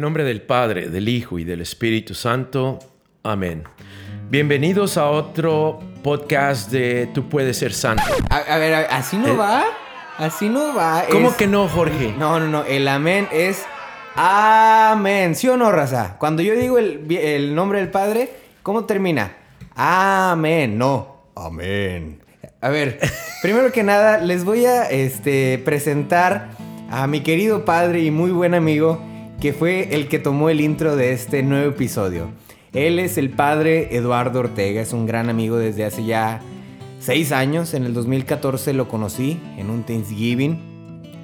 El nombre del Padre, del Hijo y del Espíritu Santo. Amén. Bienvenidos a otro podcast de Tú puedes ser santo. A, ver, así no Eh, va. Así no va. ¿Cómo es- que no, Jorge? No, no, no. El amén es amén. ¿Sí o no, raza? Cuando yo digo el, el nombre del Padre, ¿cómo termina? Amén. No. Amén. A ver, primero que nada, les voy a este, presentar a mi querido padre y muy buen amigo, que fue el que tomó el intro de este nuevo episodio. Él es el padre Eduardo Ortega, es un gran amigo desde hace ya seis años. En el 2014 lo conocí en un Thanksgiving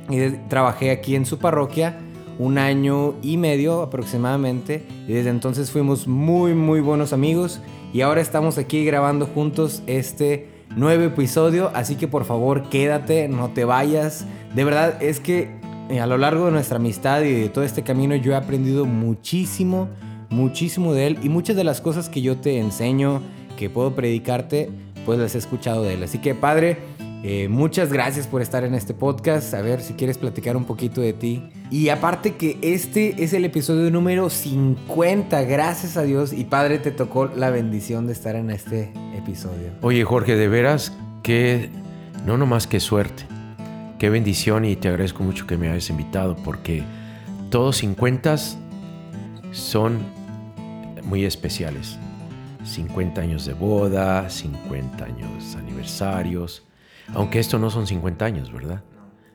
y trabajé aquí en su parroquia un año y medio aproximadamente. Y desde entonces fuimos muy, muy buenos amigos. Y ahora estamos aquí grabando juntos este nuevo episodio. Así que por favor quédate, no te vayas. De verdad es que a lo largo de nuestra amistad y de todo este camino yo he aprendido muchísimo, muchísimo de él. Y muchas de las cosas que yo te enseño, que puedo predicarte, pues las he escuchado de él. Así que padre, eh, muchas gracias por estar en este podcast. A ver si quieres platicar un poquito de ti. Y aparte que este es el episodio número 50, gracias a Dios. Y padre, te tocó la bendición de estar en este episodio. Oye, Jorge, de veras que no nomás que suerte. Qué bendición y te agradezco mucho que me hayas invitado porque todos 50 son muy especiales. 50 años de boda, 50 años aniversarios. Aunque esto no son 50 años, ¿verdad?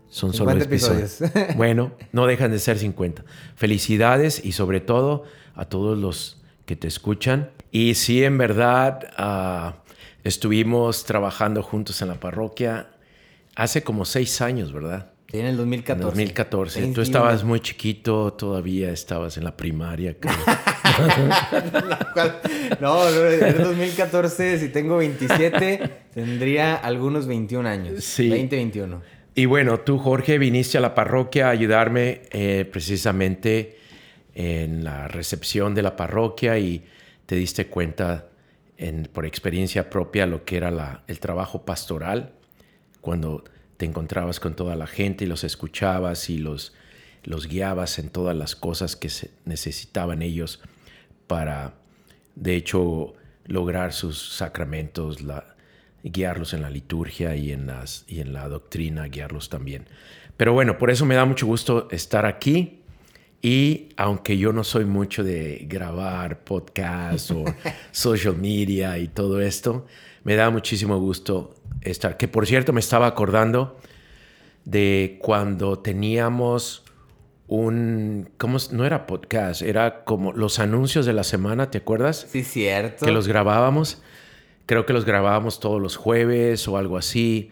Son solo 50 episodios. episodios. bueno, no dejan de ser 50. Felicidades y sobre todo a todos los que te escuchan. Y sí, en verdad, ah, estuvimos trabajando juntos en la parroquia hace como seis años, ¿verdad? Sí, en el 2014. En 2014. Tú Thanksgiving. estabas muy chiquito, todavía estabas en la primaria. creo. No, no, en el 2014, si tengo 27, tendría algunos 21 años. Sí. 20, 21. Y bueno, tú, Jorge, viniste a la parroquia a ayudarme eh, precisamente en la recepción de la parroquia y te diste cuenta en- por experiencia propia lo que era la- el trabajo pastoral cuando te encontrabas con toda la gente y los escuchabas y los, los guiabas en todas las cosas que necesitaban ellos para, de hecho, lograr sus sacramentos, la- guiarlos en la liturgia y en, las, y en la doctrina, guiarlos también. Pero bueno, por eso me da mucho gusto estar aquí. Y aunque yo no soy mucho de grabar podcasts o social media y todo esto, me da muchísimo gusto estar. Que por cierto, me estaba acordando de cuando teníamos un, ¿cómo? No era podcast, era como los anuncios de la semana, ¿te acuerdas? Sí, cierto. Que los grabábamos. Creo que los grabábamos todos los jueves o algo así.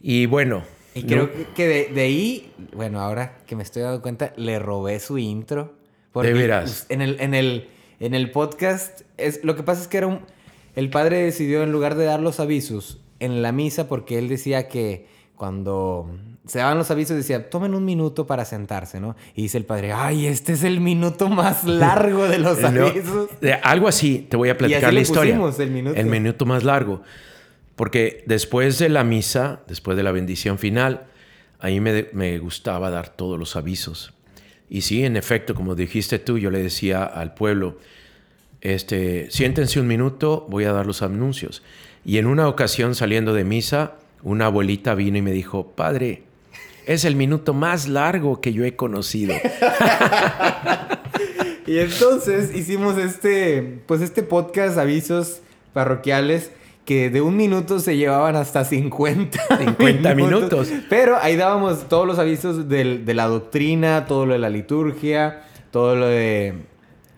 Y bueno. Y creo que- que de, de ahí, bueno, ahora que me estoy dando cuenta, le robé su intro. ¿De veras? En el, en el, en el podcast, es, lo que pasa es que era un... El padre decidió, en lugar de dar los avisos en la misa, porque él decía que cuando se daban los avisos, decía, tomen un minuto para sentarse, ¿no? Y dice el padre, ay, este es el minuto más largo de los No, avisos. de- algo así, te voy a platicar así la le historia. pusimos el minuto. El minuto más largo. Porque después de la misa, después de la bendición final, ahí me, me gustaba dar todos los avisos. Y sí, en efecto, como dijiste tú, yo le decía al pueblo, este, siéntense un minuto, voy a dar los anuncios. Y en una ocasión saliendo de misa, una abuelita vino y me dijo, padre, es el minuto más largo que yo he conocido. Y entonces hicimos este, pues este podcast, avisos parroquiales, que de un minuto se llevaban hasta 50, 50 minutos. Pero ahí dábamos todos los avisos del- de la doctrina, todo lo de la liturgia, todo lo de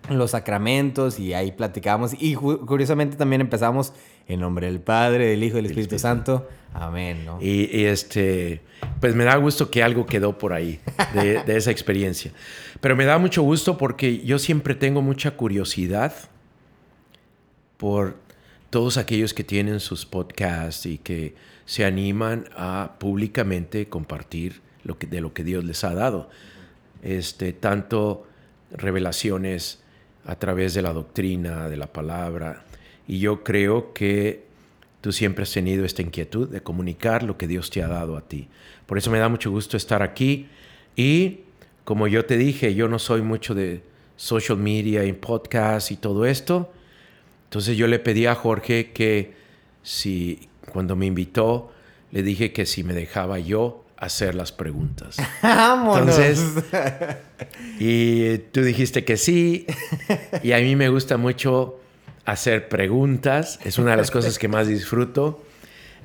los sacramentos y ahí platicábamos. Y curiosamente también empezamos en nombre del Padre, del Hijo y del Espíritu Santo. Amén, ¿no? Y, y, este, pues me da gusto que algo quedó por ahí de, de esa experiencia. Pero me da mucho gusto porque yo siempre tengo mucha curiosidad por todos aquellos que tienen sus podcasts y que se animan a públicamente compartir lo que, de lo que Dios les ha dado. Este, tanto revelaciones a través de la doctrina, de la palabra. Y yo creo que tú siempre has tenido esta inquietud de comunicar lo que Dios te ha dado a ti. Por eso me da mucho gusto estar aquí y como yo te dije, yo no soy mucho de social media y podcast y todo esto. Entonces yo le pedí a Jorge que si cuando me invitó, le dije que si me dejaba yo hacer las preguntas. ¡Vámonos! Entonces, y tú dijiste que sí. Y a mí me gusta mucho hacer preguntas. Es una de las cosas que más disfruto.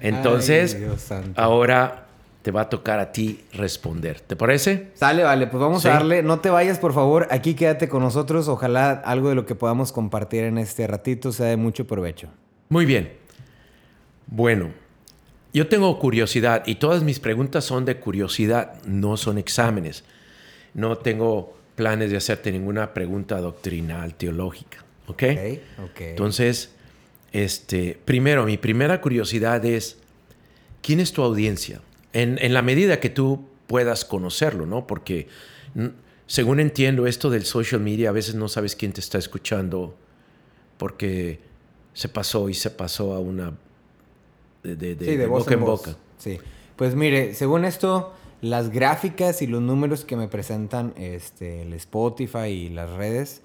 Entonces, Ay, ahora te va a tocar a ti responder. ¿Te parece? Sale, vale, pues vamos Sí. a darle. No te vayas, por favor. Aquí quédate con nosotros. Ojalá algo de lo que podamos compartir en este ratito sea de mucho provecho. Muy bien. Bueno, yo tengo curiosidad y todas mis preguntas son de curiosidad, no son exámenes. No tengo planes de hacerte ninguna pregunta doctrinal, teológica. ¿Ok? Ok, ok. Entonces, este, primero, mi primera curiosidad es, ¿quién es tu audiencia? En, en la medida que tú puedas conocerlo, ¿no? Porque, según entiendo, esto del social media, a veces no sabes quién te está escuchando porque se pasó y se pasó a una... de, de- sí, de, de boca en voz. boca. Sí. Pues mire, según esto, las gráficas y los números que me presentan este, el Spotify y las redes,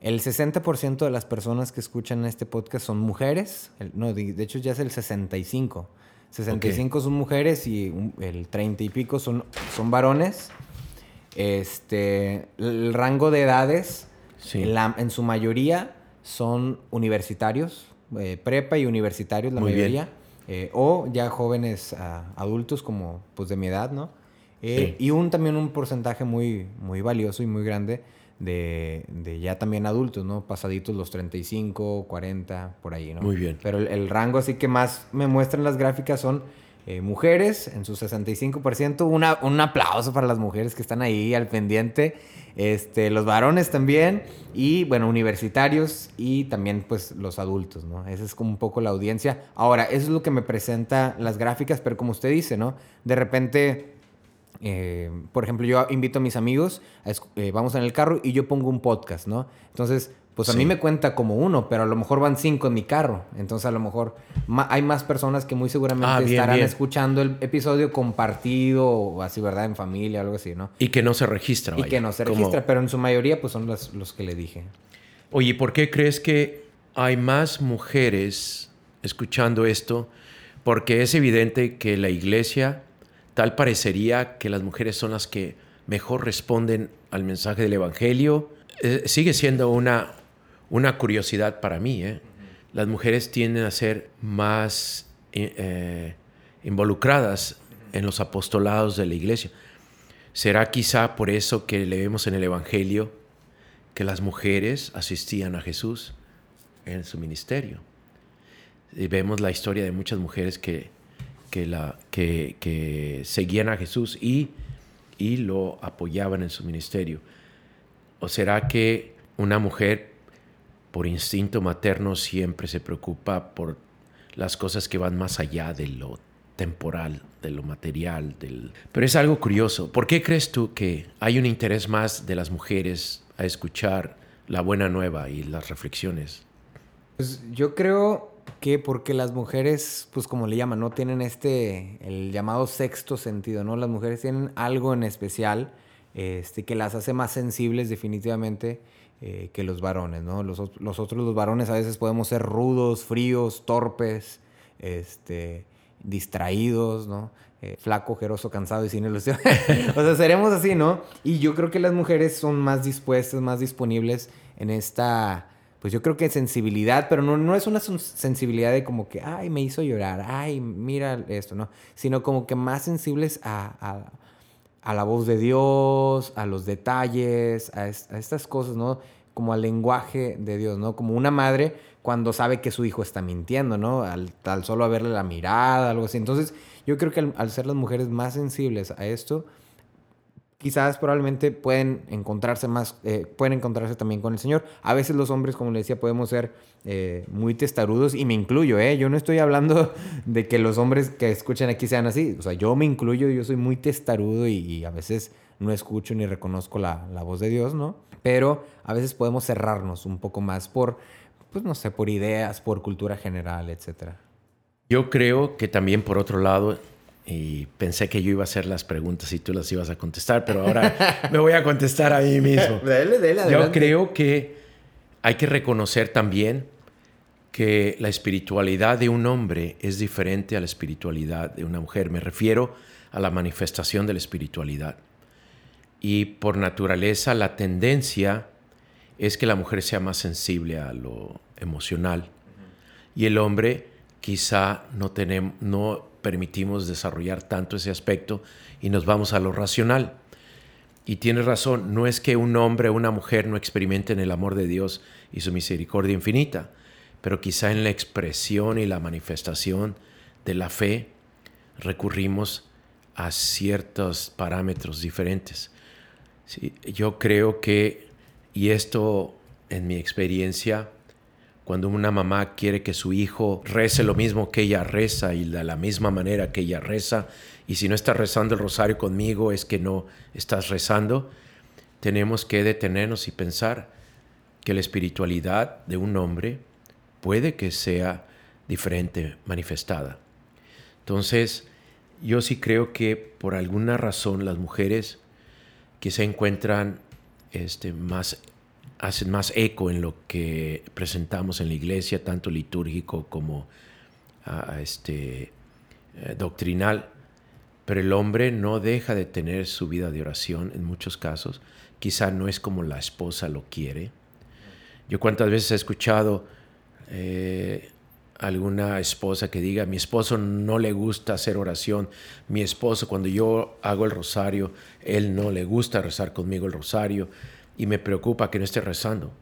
el 60% de las personas que escuchan este podcast son mujeres. El- no, de, de hecho ya es el 65. 65 son mujeres y un- el 30 y pico son, son varones. Este, el rango de edades, Sí. la- en su mayoría son universitarios, eh, prepa y universitarios la Muy bien. Eh, o ya jóvenes ah, adultos como pues de mi edad, ¿no? Eh, Sí. Y un también un porcentaje muy, muy valioso y muy grande de, de ya también adultos, ¿no? Pasaditos los 35, 40, por ahí, ¿no? Muy bien. Pero el, el rango así que más me muestran las gráficas son eh, mujeres en su 65%. Una, un aplauso para las mujeres que están ahí al pendiente. Este, los varones también. Y bueno, universitarios y también pues los adultos, ¿no? Esa es como un poco la audiencia. Ahora, eso es lo que me presenta las gráficas, pero como usted dice, ¿no? De repente... Eh, por ejemplo, yo invito a mis amigos, eh, vamos en el carro y yo pongo un podcast, ¿no? Entonces, pues a Sí. mí me cuenta como uno, pero a lo mejor van cinco en mi carro. Entonces, a lo mejor hay más personas que muy seguramente Ah, bien, estarán bien. escuchando el episodio compartido o así, ¿verdad? En familia algo así, ¿no? Y que no se registra. Y vaya. que no se Como- registra, pero en su mayoría, pues son los, los que le dije. Oye, ¿por qué crees que hay más mujeres escuchando esto? Porque es evidente que la iglesia, tal parecería que las mujeres son las que mejor responden al mensaje del Evangelio. Eh, sigue siendo una, una curiosidad para mí. ¿eh? Las mujeres tienden a ser más eh, eh, involucradas en los apostolados de la iglesia. ¿Será quizá por eso que leemos en el Evangelio que las mujeres asistían a Jesús en su ministerio? Y vemos la historia de muchas mujeres que, que, que seguían a Jesús y, y lo apoyaban en su ministerio. ¿O será que una mujer por instinto materno siempre se preocupa por las cosas que van más allá de lo temporal, de lo material? Del... Pero es algo curioso. ¿Por qué crees tú que hay un interés más de las mujeres a escuchar la buena nueva y las reflexiones? Pues yo creo que porque las mujeres, pues como le llaman, no tienen este, el llamado sexto sentido, ¿no? Las mujeres tienen algo en especial este, que las hace más sensibles definitivamente eh, que los varones, ¿no? Los, los otros, los varones a veces podemos ser rudos, fríos, torpes, este, distraídos, ¿no? Eh, flaco, ojeroso, cansado y sin ilusión. o sea, seremos así, ¿no? Y yo creo que las mujeres son más dispuestas, más disponibles en esta pues yo creo que sensibilidad, pero no, no es una sen- sensibilidad de como que, ay, me hizo llorar, ay, mira esto, ¿no? Sino como que más sensibles a- a la voz de Dios, a los detalles, a, es- a estas cosas, ¿no? Como al lenguaje de Dios, ¿no? Como una madre cuando sabe que su hijo está mintiendo, ¿no? Al, solo verle la mirada, algo así. Entonces, yo creo que al, al ser las mujeres más sensibles a esto, quizás probablemente pueden encontrarse más, eh, pueden encontrarse también con el Señor. A veces los hombres, como le decía, podemos ser eh, muy testarudos y me incluyo, ¿eh? Yo no estoy hablando de que los hombres que escuchan aquí sean así. O sea, yo me incluyo, yo soy muy testarudo y, a veces no escucho ni reconozco la, la voz de Dios, ¿no? Pero a veces podemos cerrarnos un poco más por, pues no sé, por ideas, por cultura general, etcétera. Yo creo que también por otro lado y pensé que yo iba a hacer las preguntas y tú las ibas a contestar, pero ahora me voy a contestar a mí mismo. Dale, dale, Yo creo que hay que reconocer también que la espiritualidad de un hombre es diferente a la espiritualidad de una mujer. Me refiero a la manifestación de la espiritualidad. Y por naturaleza la tendencia es que la mujer sea más sensible a lo emocional y el hombre quizá no, tenemos, no permitimos desarrollar tanto ese aspecto y nos vamos a lo racional. Y tienes razón, no es que un hombre o una mujer no experimenten el amor de Dios y su misericordia infinita, pero quizá en la expresión y la manifestación de la fe recurrimos a ciertos parámetros diferentes. Yo creo que, y esto en mi experiencia, cuando una mamá quiere que su hijo rece lo mismo que ella reza y de la misma manera que ella reza, y si no estás rezando el rosario conmigo es que no estás rezando, tenemos que detenernos y pensar que la espiritualidad de un hombre puede que sea diferente manifestada. Entonces, yo sí creo que por alguna razón las mujeres que se encuentran este, más, hacen más eco en lo que presentamos en la iglesia, tanto litúrgico como uh, este, eh, doctrinal, pero el hombre no deja de tener su vida de oración en muchos casos. Quizá no es como la esposa lo quiere. Yo cuántas veces he escuchado eh, alguna esposa que diga, mi esposo no le gusta hacer oración, mi esposo cuando yo hago el rosario, él no le gusta rezar conmigo el rosario y me preocupa que no esté rezando.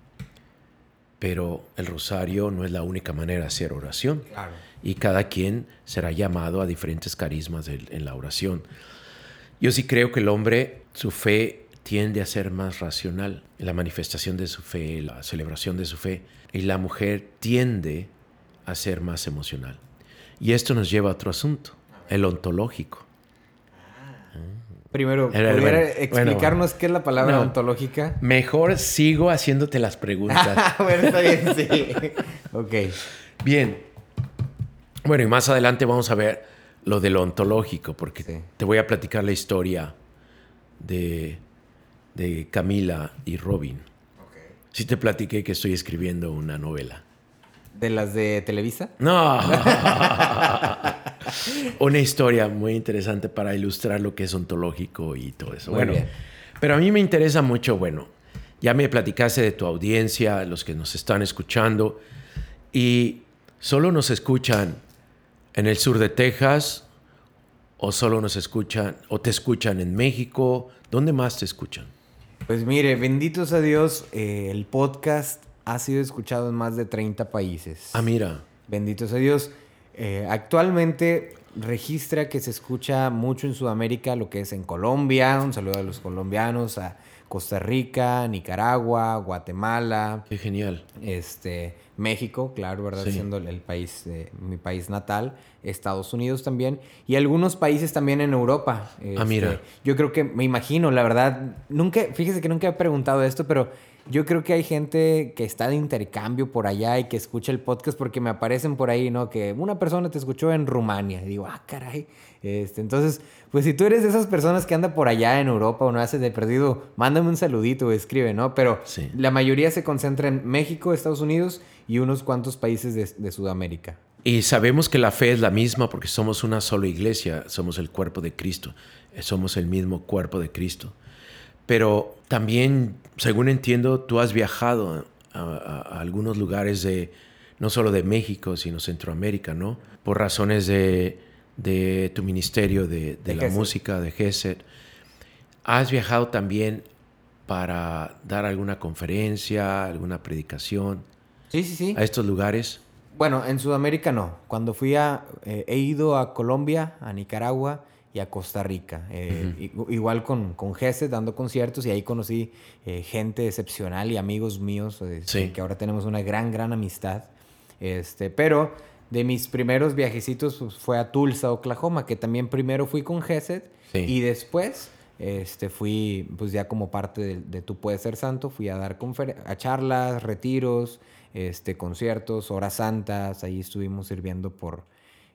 Pero el rosario no es la única manera de hacer oración. Claro. Y cada quien será llamado a diferentes carismas de, en la oración. Yo sí creo que el hombre, su fe tiende a ser más racional, la manifestación de su fe, la celebración de su fe, y la mujer tiende a ser más emocional. Y esto nos lleva a otro asunto, el ontológico. Primero, Era- ¿pudiera bueno, explicarnos bueno. qué es la palabra No. ontológica? Mejor sigo haciéndote las preguntas. bueno, está bien, sí. ok. Bien. Bueno, y más adelante vamos a ver lo de lo ontológico, porque Sí. te voy a platicar la historia de, de Camila y Robin. Sí te platiqué que estoy escribiendo una novela. ¿De las de Televisa? No. Una historia muy interesante para ilustrar lo que es ontológico y todo eso. Muy bueno, bien. pero a mí me interesa mucho, bueno, ya me platicaste de tu audiencia, los que nos están escuchando, y solo nos escuchan en el sur de Texas, o solo nos escuchan, o te escuchan en México, ¿dónde más te escuchan? Pues mire, benditos a Dios, eh, el podcast ha sido escuchado en más de 30 países. Ah, mira, Benditos a Dios. Eh, actualmente registra que se escucha mucho en Sudamérica, lo que es en Colombia. Un saludo a los colombianos, a Costa Rica, Nicaragua, Guatemala, qué genial. este, México, claro, ¿verdad? Sí. Siendo el país, eh, mi país natal, Estados Unidos también, y algunos países también en Europa. Ah, Este, mira. Yo creo que, me imagino, la verdad, nunca, fíjese que nunca he preguntado esto, pero yo creo que hay gente que está de intercambio por allá y que escucha el podcast porque me aparecen por ahí, ¿no? Que una persona te escuchó en Rumania. Y digo, ah, caray. Este, entonces, pues si tú eres de esas personas que anda por allá en Europa o no haces de perdido, mándame un saludito o escribe, ¿no? Pero Sí. la mayoría se concentra en México, Estados Unidos y unos cuantos países de, de Sudamérica. Y sabemos que la fe es la misma porque somos una sola iglesia, somos el cuerpo de Cristo, somos el mismo cuerpo de Cristo. Pero también, según entiendo, tú has viajado a, a- a algunos lugares de, no solo de México, sino Centroamérica, ¿no? Por razones de, de tu ministerio de, de De la GESED. música, de GESED. ¿Has viajado también para dar alguna conferencia, alguna predicación Sí, sí, sí. a estos lugares? Bueno, en Sudamérica no. Cuando fui a... eh, he ido a Colombia, a Nicaragua y a Costa Rica. Eh, Igual con, con Gese dando conciertos y ahí conocí eh, gente excepcional y amigos míos Sí. que ahora tenemos una gran, gran amistad. Este, pero de mis primeros viajecitos pues, fue a Tulsa, Oklahoma, que también primero fui con Gesed Sí. y después este, fui, pues ya como parte de, de Tu Puedes Ser Santo, fui a dar a charlas, retiros, este, conciertos, horas santas, ahí estuvimos sirviendo por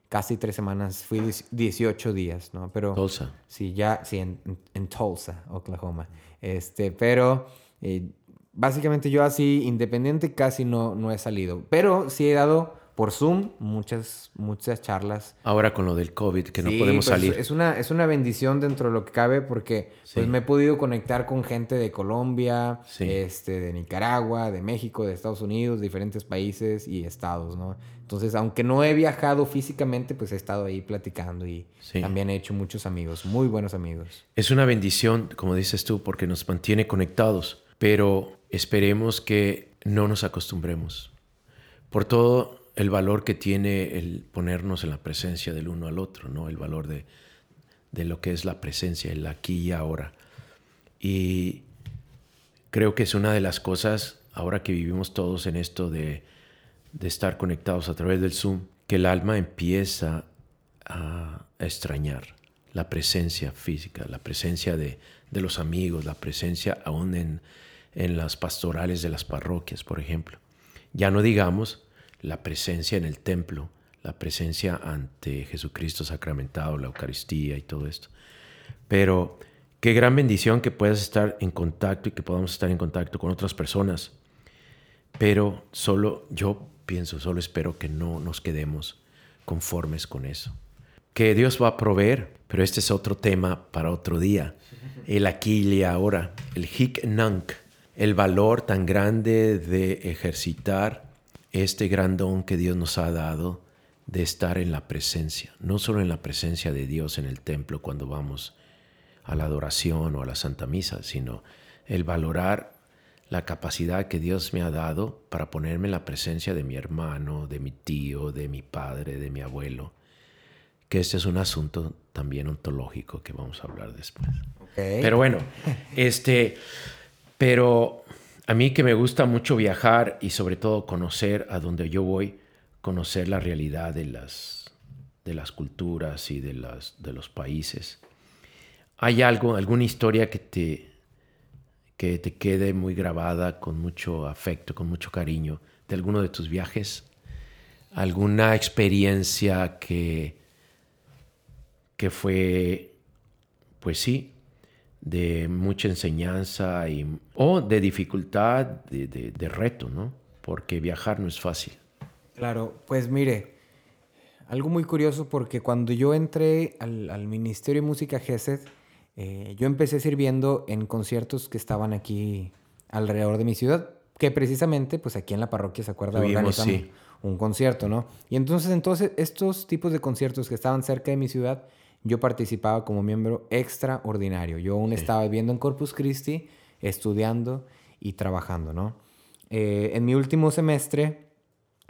casi tres semanas, fui 18 días, ¿no? Pero... Tulsa. Sí, ya, sí, en, en Tulsa, Oklahoma. Este, pero eh, básicamente yo así, independiente, casi no, no he salido. Pero sí he dado por Zoom muchas, muchas charlas. Ahora con lo del COVID, que no podemos pues, salir. Es una, es una bendición dentro de lo que cabe porque pues, me he podido conectar con gente de Colombia, este, de Nicaragua, de México, de Estados Unidos, diferentes países y estados, ¿no? Entonces, aunque no he viajado físicamente, pues he estado ahí platicando y también he hecho muchos amigos, muy buenos amigos. Es una bendición, como dices tú, porque nos mantiene conectados, pero esperemos que no nos acostumbremos. Por todo el valor que tiene el ponernos en la presencia del uno al otro, ¿no? El valor de, lo que es la presencia, el aquí y ahora. Y creo que es una de las cosas, ahora que vivimos todos en esto de, estar conectados a través del Zoom, que el alma empieza a, extrañar la presencia física, la presencia de, los amigos, la presencia aún en, en las pastorales de las parroquias, por ejemplo. Ya no digamos la presencia en el templo, la presencia ante Jesucristo sacramentado, la Eucaristía y todo esto. Pero qué gran bendición que puedas estar en contacto y que podamos estar en contacto con otras personas. Pero solo yo pienso, solo espero que no nos quedemos conformes con eso. Que Dios va a proveer, pero este es otro tema para otro día. El aquí y ahora, el hik nank, el valor tan grande de ejercitar este gran don que Dios nos ha dado de estar en la presencia, no solo en la presencia de Dios en el templo cuando vamos a la adoración o a la Santa Misa, sino el valorar la capacidad que Dios me ha dado para ponerme en la presencia de mi hermano, de mi tío, de mi padre, de mi abuelo, que este es un asunto también ontológico que vamos a hablar después. Pero bueno, este, pero a mí que me gusta mucho viajar y sobre todo conocer a donde yo voy, conocer la realidad de las, de las culturas y de, las, de los países. ¿Hay algo, alguna historia que te, que te quede muy grabada con mucho afecto, con mucho cariño de alguno de tus viajes? ¿Alguna experiencia que, que fue, pues sí, de mucha enseñanza y, o de dificultad, de, reto, ¿no? Porque viajar no es fácil. Claro, pues mire, algo muy curioso porque cuando yo entré al, Ministerio de Música GESED, eh, yo empecé sirviendo en conciertos que estaban aquí alrededor de mi ciudad, que precisamente, pues aquí en la parroquia, ¿se acuerda? Organizamos un concierto, ¿no? Y entonces, entonces, estos tipos de conciertos que estaban cerca de mi ciudad, yo participaba como miembro extraordinario. Yo aún estaba viviendo en Corpus Christi, estudiando y trabajando, ¿no? Eh, en mi último semestre,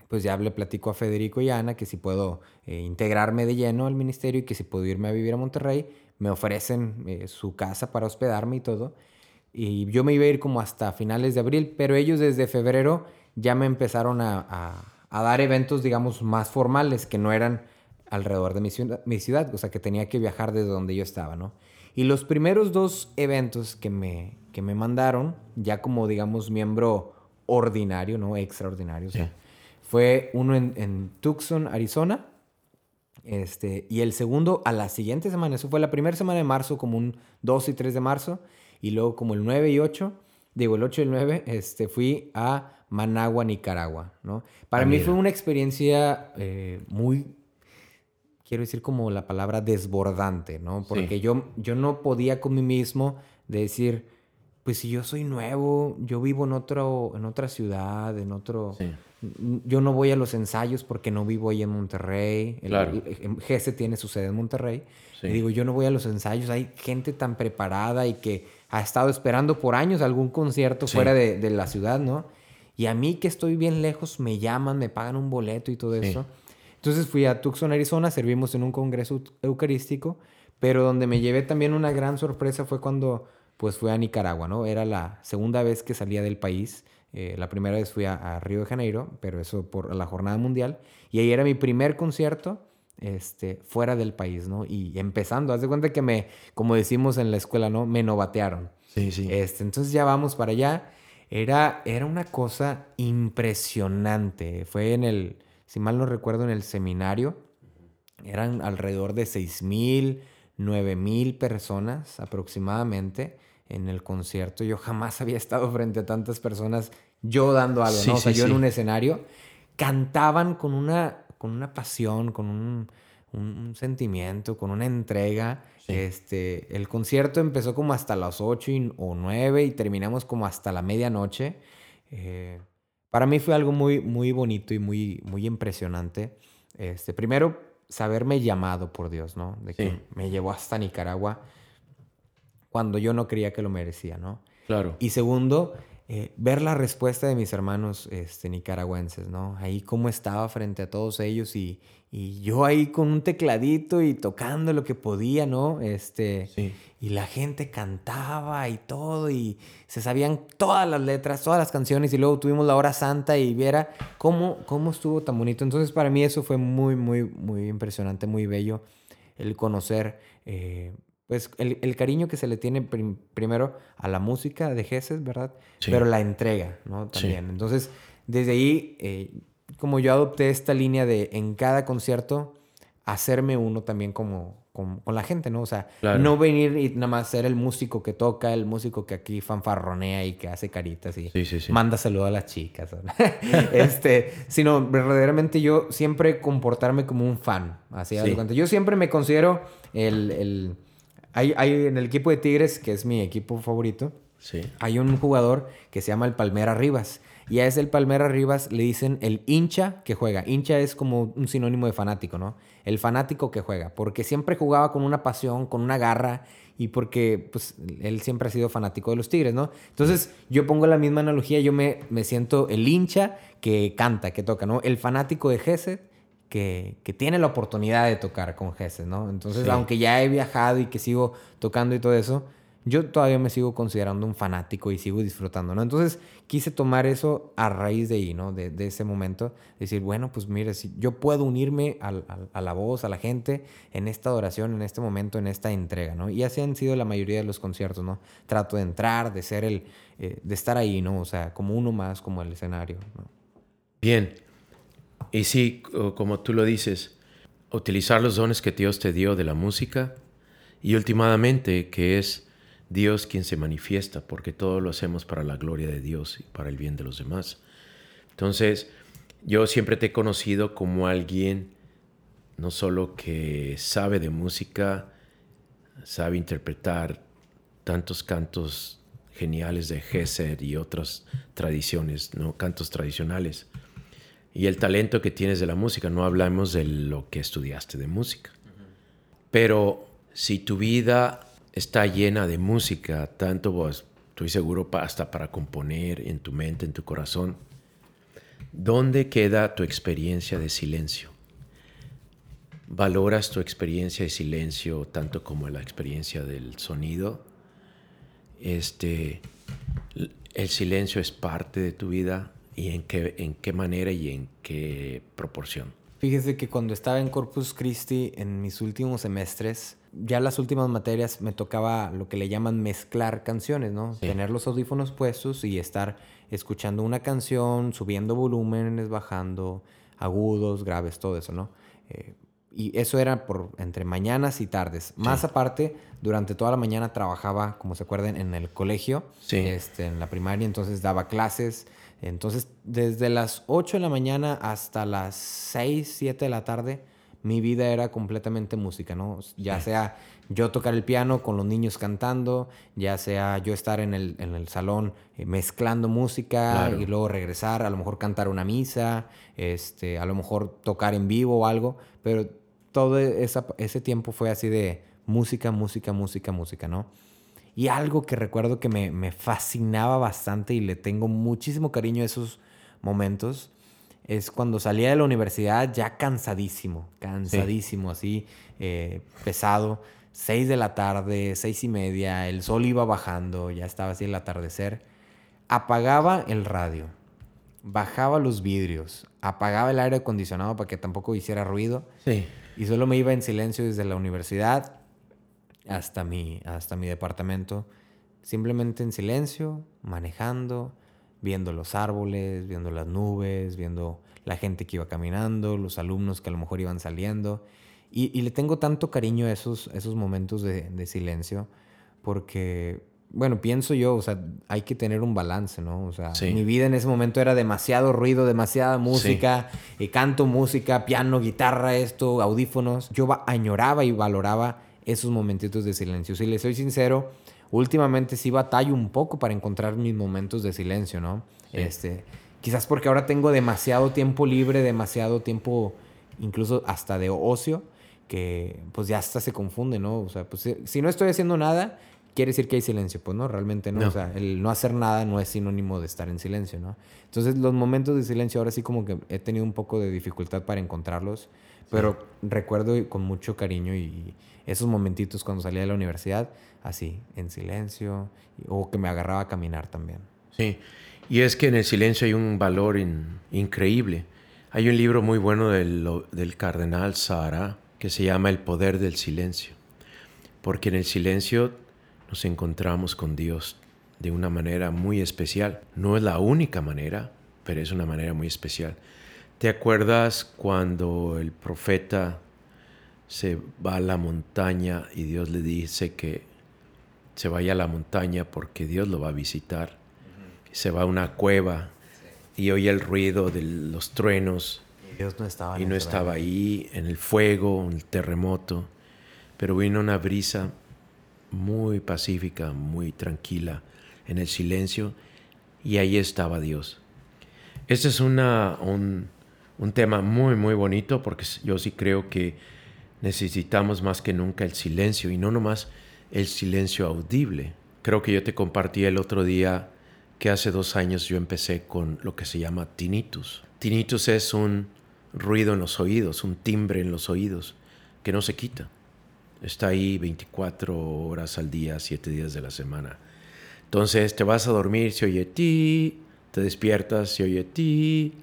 pues ya le platico a Federico y a Ana que si puedo eh, integrarme de lleno al ministerio y que si puedo irme a vivir a Monterrey, me ofrecen eh, su casa para hospedarme y todo. Y yo me iba a ir como hasta finales de abril, pero ellos desde febrero ya me empezaron a, a dar eventos, digamos, más formales, que no eran alrededor de mi ciudad, mi ciudad, o sea que tenía que viajar desde donde yo estaba, ¿no? Y los primeros dos eventos que me, que me mandaron, ya como digamos miembro ordinario, no extraordinario, fue uno en, Tucson, Arizona, este, y el segundo a la siguiente semana, eso fue la primera semana de marzo, como un 2 y 3 de marzo, y luego como el 9 y 8, digo el 8 y el 9, este, fui a Managua, Nicaragua, ¿no? Para ah, mí fue una experiencia eh, muy quiero decir como la palabra desbordante, ¿no? Porque yo, yo no podía con mí mismo decir, pues si yo soy nuevo, yo vivo en, otro, en otra ciudad, en otro... Yo no voy a los ensayos porque no vivo ahí en Monterrey. Claro. El, GS tiene su sede en Monterrey. Y digo, yo no voy a los ensayos. Hay gente tan preparada y que ha estado esperando por años algún concierto fuera de, de, la ciudad, ¿no? Y a mí que estoy bien lejos, me llaman, me pagan un boleto y todo eso. Entonces fui a Tucson, Arizona, servimos en un congreso eucarístico, pero donde me llevé también una gran sorpresa fue cuando pues fui a Nicaragua, ¿no? Era la segunda vez que salía del país. Eh, la primera vez fui a, Río de Janeiro, pero eso por la jornada mundial. Y ahí era mi primer concierto este, fuera del país, ¿no? Y empezando, haz de cuenta que me, como decimos en la escuela, ¿no? Me novatearon. Sí, sí. Este, entonces ya vamos para allá. Era, era una cosa impresionante. Fue en el, si mal no recuerdo, en el seminario. eran alrededor de 6 mil, 9 mil personas aproximadamente en el concierto. Yo jamás había estado frente a tantas personas yo dando algo, ¿no? O sea, yo en un escenario. Cantaban con una, con una pasión, con un, un, sentimiento, con una entrega. Este, el concierto empezó como hasta las 8 o 9 y terminamos como hasta la medianoche. Eh, para mí fue algo muy, muy bonito y muy, muy impresionante. Este, primero, saberme llamado por Dios, ¿no? De que me llevó hasta Nicaragua cuando yo no creía que lo merecía, ¿no? Claro. Y segundo, eh, ver la respuesta de mis hermanos este, nicaragüenses, ¿no? Ahí cómo estaba frente a todos ellos y, y, yo ahí con un tecladito y tocando lo que podía, ¿no? Este, sí. Y la gente cantaba y todo y se sabían todas las letras, todas las canciones y luego tuvimos la hora santa y viera cómo, cómo estuvo tan bonito. Entonces para mí eso fue muy, muy, muy impresionante, muy bello el conocer eh, pues el, cariño que se le tiene primero a la música de Gesed, ¿verdad? Pero la entrega, ¿no? También. Entonces, desde ahí, eh, como yo adopté esta línea de en cada concierto, hacerme uno también como, con la gente, ¿no? O sea, no venir y nada más ser el músico que toca, el músico que aquí fanfarronea y que hace caritas y manda saludo a las chicas, este, sino verdaderamente yo siempre comportarme como un fan, así, yo siempre me considero el hay, en el equipo de Tigres, que es mi equipo favorito, sí. hay un jugador que se llama el Palmera Rivas. Y a ese el Palmera Rivas le dicen el hincha que juega. Hincha es como un sinónimo de fanático, ¿no? El fanático que juega. Porque siempre jugaba con una pasión, con una garra. Y porque pues, él siempre ha sido fanático de los Tigres, ¿no? Entonces yo pongo la misma analogía. Yo me, me siento el hincha que canta, que toca, ¿no? El fanático de Gesed que, tiene la oportunidad de tocar con Gesed, ¿no? Entonces, aunque ya he viajado y que sigo tocando y todo eso, yo todavía me sigo considerando un fanático y sigo disfrutando, ¿no? Entonces, quise tomar eso a raíz de ahí, ¿no? De, ese momento, decir, bueno, pues mire, si yo puedo unirme a la voz, a la gente, en esta adoración, en este momento, en esta entrega, ¿no? Y así han sido la mayoría de los conciertos, ¿no? Trato de entrar, de ser el, eh, de estar ahí, ¿no? O sea, como uno más, como el escenario, ¿no? Bien, y sí, como tú lo dices, utilizar los dones que Dios te dio de la música y últimamente que es Dios quien se manifiesta, porque todo lo hacemos para la gloria de Dios y para el bien de los demás. Entonces, yo siempre te he conocido como alguien no solo que sabe de música, sabe interpretar tantos cantos geniales de Gesed y otras tradiciones, no cantos tradicionales, y el talento que tienes de la música. No hablamos de lo que estudiaste de música. Pero si tu vida está llena de música, tanto vos, estoy seguro hasta para componer en tu mente, en tu corazón, ¿dónde queda tu experiencia de silencio? ¿Valoras tu experiencia de silencio tanto como la experiencia del sonido? Este, ¿El silencio es parte de tu vida? ¿Y en qué, en qué manera y en qué proporción? Fíjese que cuando estaba en Corpus Christi en mis últimos semestres, ya las últimas materias me tocaba lo que le llaman mezclar canciones, ¿no? Tener los audífonos puestos y estar escuchando una canción, subiendo volúmenes, bajando, agudos, graves, todo eso, ¿no? Eh, y eso era por entre mañanas y tardes. Más aparte, durante toda la mañana trabajaba, como se acuerdan, en el colegio, este, en la primaria, entonces daba clases, entonces, desde las 8 de la mañana hasta las 6, 7 de la tarde, mi vida era completamente música, ¿no? Ya sea yo tocar el piano con los niños cantando, ya sea yo estar en el, en el salón eh, mezclando música y luego regresar, a lo mejor cantar una misa, este, a lo mejor tocar en vivo o algo, pero todo ese tiempo fue así de música, música, música, música, ¿no? Y algo que recuerdo que me, fascinaba bastante y le tengo muchísimo cariño a esos momentos es cuando salía de la universidad ya cansadísimo, cansadísimo, así, eh, pesado. Seis de la tarde, seis y media, el sol iba bajando, ya estaba así el atardecer. Apagaba el radio, bajaba los vidrios, apagaba el aire acondicionado para que tampoco hiciera ruido. Sí. Y solo me iba en silencio desde la universidad hasta mi, hasta mi departamento, simplemente en silencio, manejando, viendo los árboles, viendo las nubes, viendo la gente que iba caminando, los alumnos que a lo mejor iban saliendo. Y, le tengo tanto cariño a esos, esos momentos de, de, silencio porque, bueno, pienso yo, o sea, hay que tener un balance, ¿no? O sea, mi vida en ese momento era demasiado ruido, demasiada música, y canto música, piano, guitarra, esto, audífonos. Yo añoraba y valoraba esos momentitos de silencio. Si le soy sincero, últimamente sí batallo un poco para encontrar mis momentos de silencio, ¿no? Este, quizás porque ahora tengo demasiado tiempo libre, demasiado tiempo incluso hasta de ocio que pues ya hasta se confunde, ¿no? O sea, pues si no estoy haciendo nada, quiere decir que hay silencio. Pues no, realmente no. O sea, el no hacer nada no es sinónimo de estar en silencio, ¿no? Entonces los momentos de silencio ahora sí como que he tenido un poco de dificultad para encontrarlos, pero recuerdo con mucho cariño y esos momentitos cuando salía de la universidad, así, en silencio, o que me agarraba a caminar también. Sí, y es que en el silencio hay un valor increíble. Hay un libro muy bueno del, del cardenal Sara que se llama El poder del silencio, porque en el silencio nos encontramos con Dios de una manera muy especial. No es la única manera, pero es una manera muy especial. ¿Te acuerdas cuando el profeta se va a la montaña y Dios le dice que se vaya a la montaña porque Dios lo va a visitar? Se va a una cueva y oye el ruido de los truenos Dios no estaba, y no estaba ahí, en el fuego, en el terremoto, pero vino una brisa muy pacífica, muy tranquila, en el silencio, y ahí estaba Dios. Este es una, un, un tema muy, muy bonito porque yo sí creo que necesitamos más que nunca el silencio y no nomás el silencio audible. Creo que yo te compartí el otro día que hace dos años yo empecé con lo que se llama tinnitus. Tinnitus es un ruido en los oídos, un timbre en los oídos que no se quita. Está ahí 24 horas al día, 7 días de la semana. Entonces te vas a dormir, se oye ti, te despiertas, se oye ti,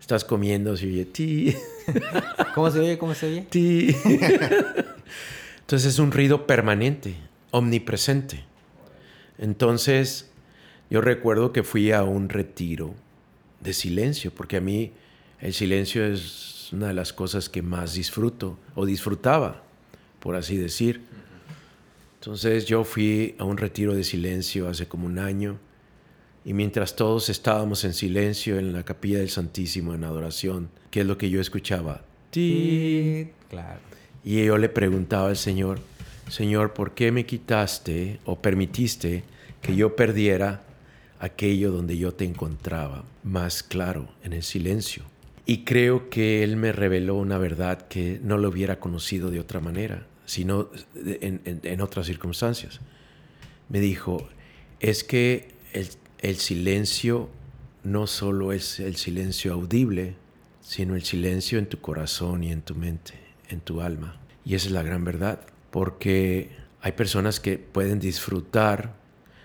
estás comiendo, se oye ti. ¿Cómo se oye? ¿Cómo se oye? Ti. Entonces es un ruido permanente, omnipresente. Entonces yo recuerdo que fui a un retiro de silencio, porque a mí el silencio es una de las cosas que más disfruto o disfrutaba, por así decir. Entonces yo fui a un retiro de silencio hace como un año y mientras todos estábamos en silencio en la capilla del Santísimo en adoración, ¿qué es lo que yo escuchaba? ¡Ti! Claro. Y yo le preguntaba al Señor, Señor, ¿por qué me quitaste o permitiste que yo perdiera aquello donde yo te encontraba más claro, en el silencio? Y creo que Él me reveló una verdad que no lo hubiera conocido de otra manera, sino en, otras circunstancias. Me dijo, es que el, silencio no solo es el silencio audible, sino el silencio en tu corazón y en tu mente, en tu alma. Y esa es la gran verdad, porque hay personas que pueden disfrutar,